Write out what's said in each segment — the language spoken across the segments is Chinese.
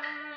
um,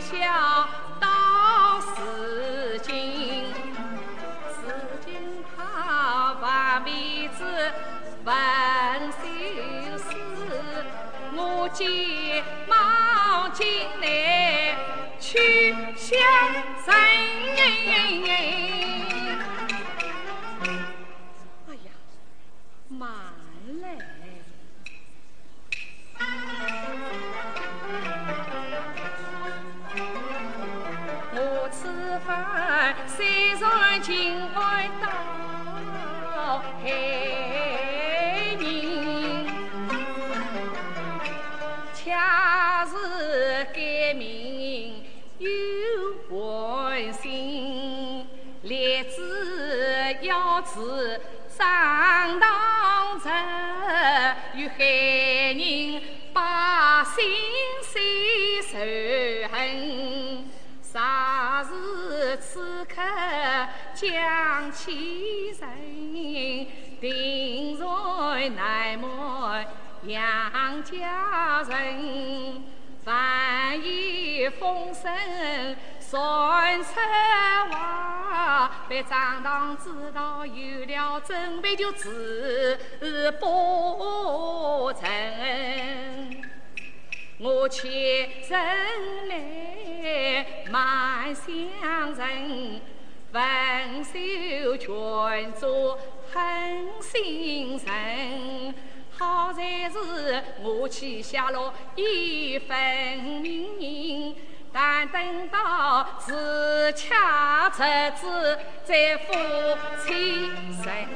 谢是上当着，与害人百姓谁仇恨？啥是此刻将起人，定在南门杨家人。万一风声传出话，被张堂知道有了准备，就自不成。我且人来慢相认，分手全做狠心人。好在是我去下了一分名，但等到自洽日子再负起身。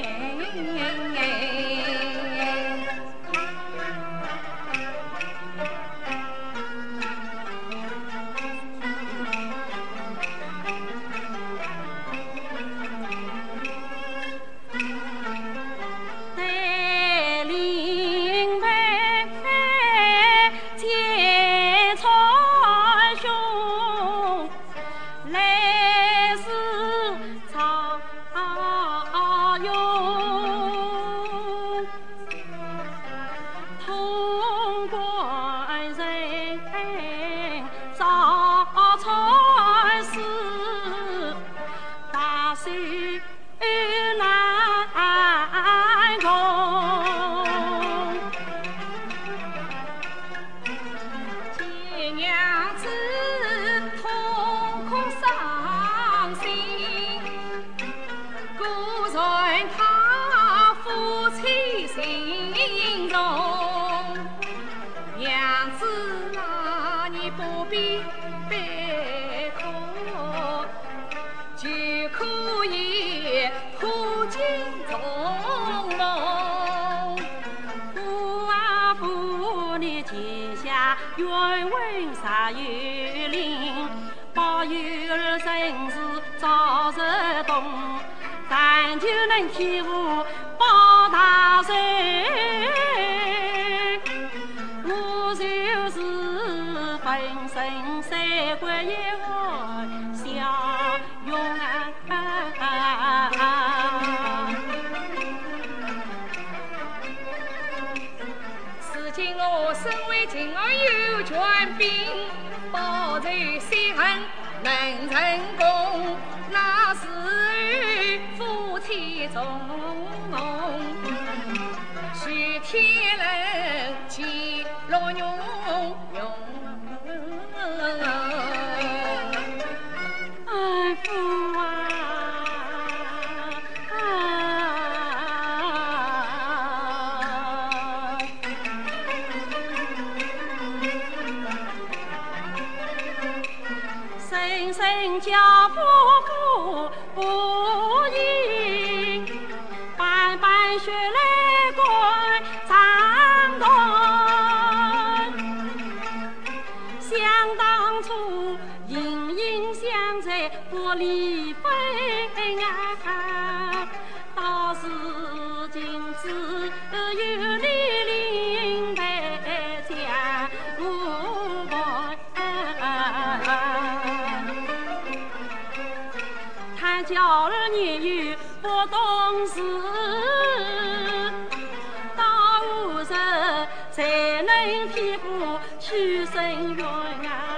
啊，你不必悲苦，就可以破镜重梦。父啊父，你天下愿为啥有灵，保佑儿孙子早日懂，咱就能体悟。用。去申冤啊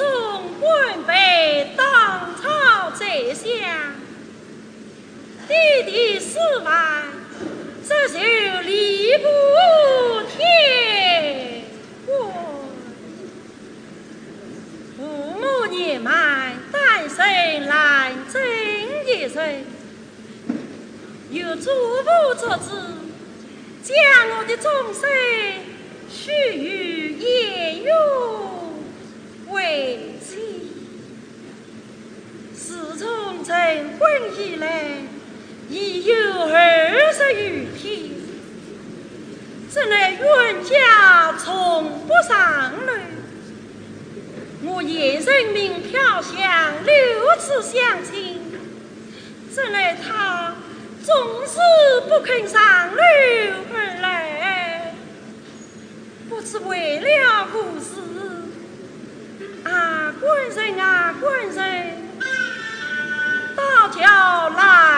送官辈当朝宰相，弟弟死亡，这就礼不天。父母年迈，单身难真一人，有祖父作主，将我的终身许于颜渊。为妻。自从成婚以来，已有二十余天，这乃冤家从不上楼。我夜人名飘香，六次相亲，这乃他。总是不肯上楼而来，不知为了何事。啊，官人啊，官人，大桥来。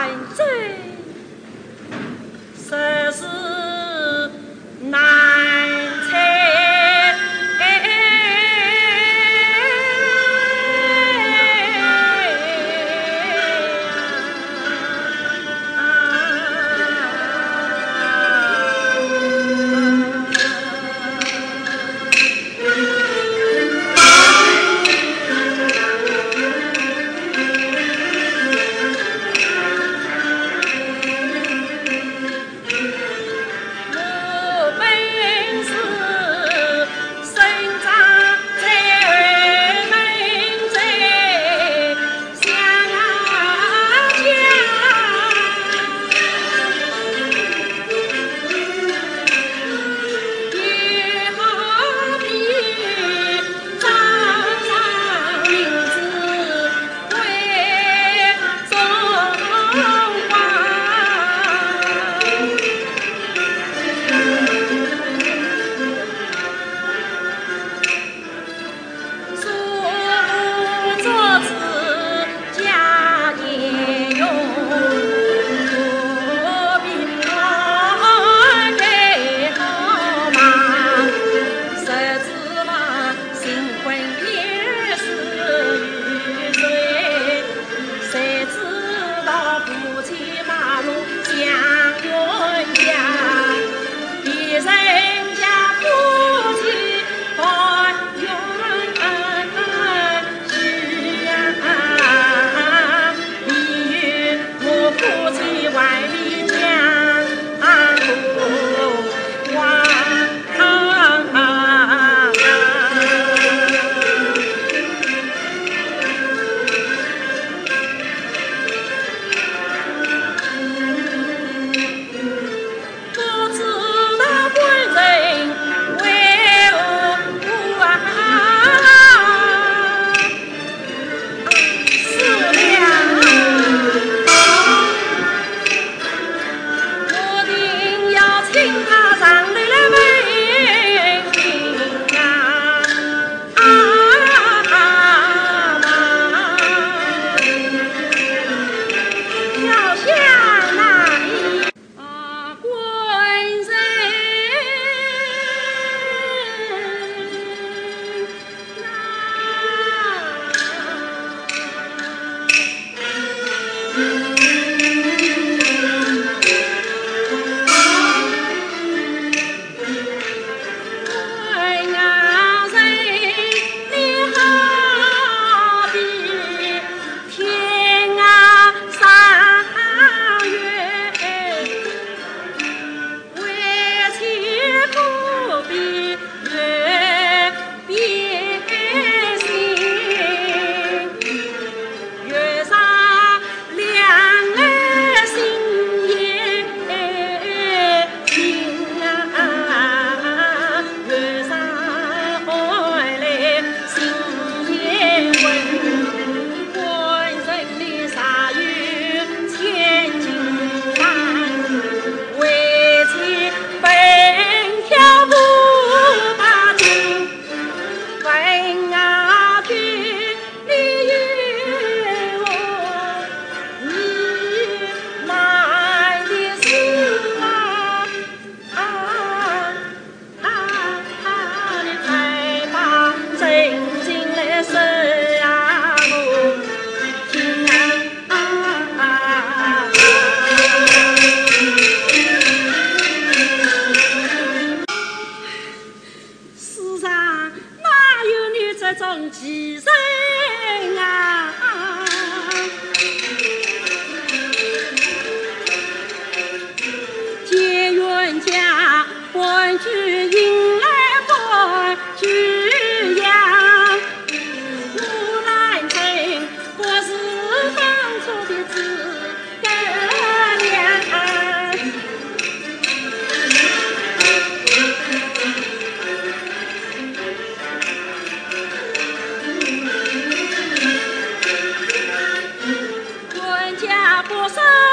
呀不是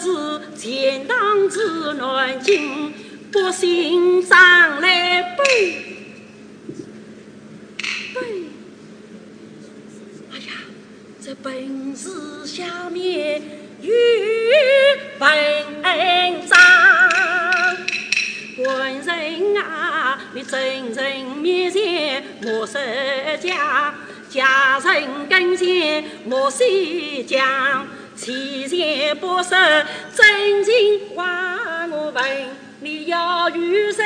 是钱塘子南京，百姓上来拜拜。哎呀，这本子下面有文章。官人啊，你真人面前莫说假，假人跟前莫细讲。七弦八弦，真情话我问你要与谁？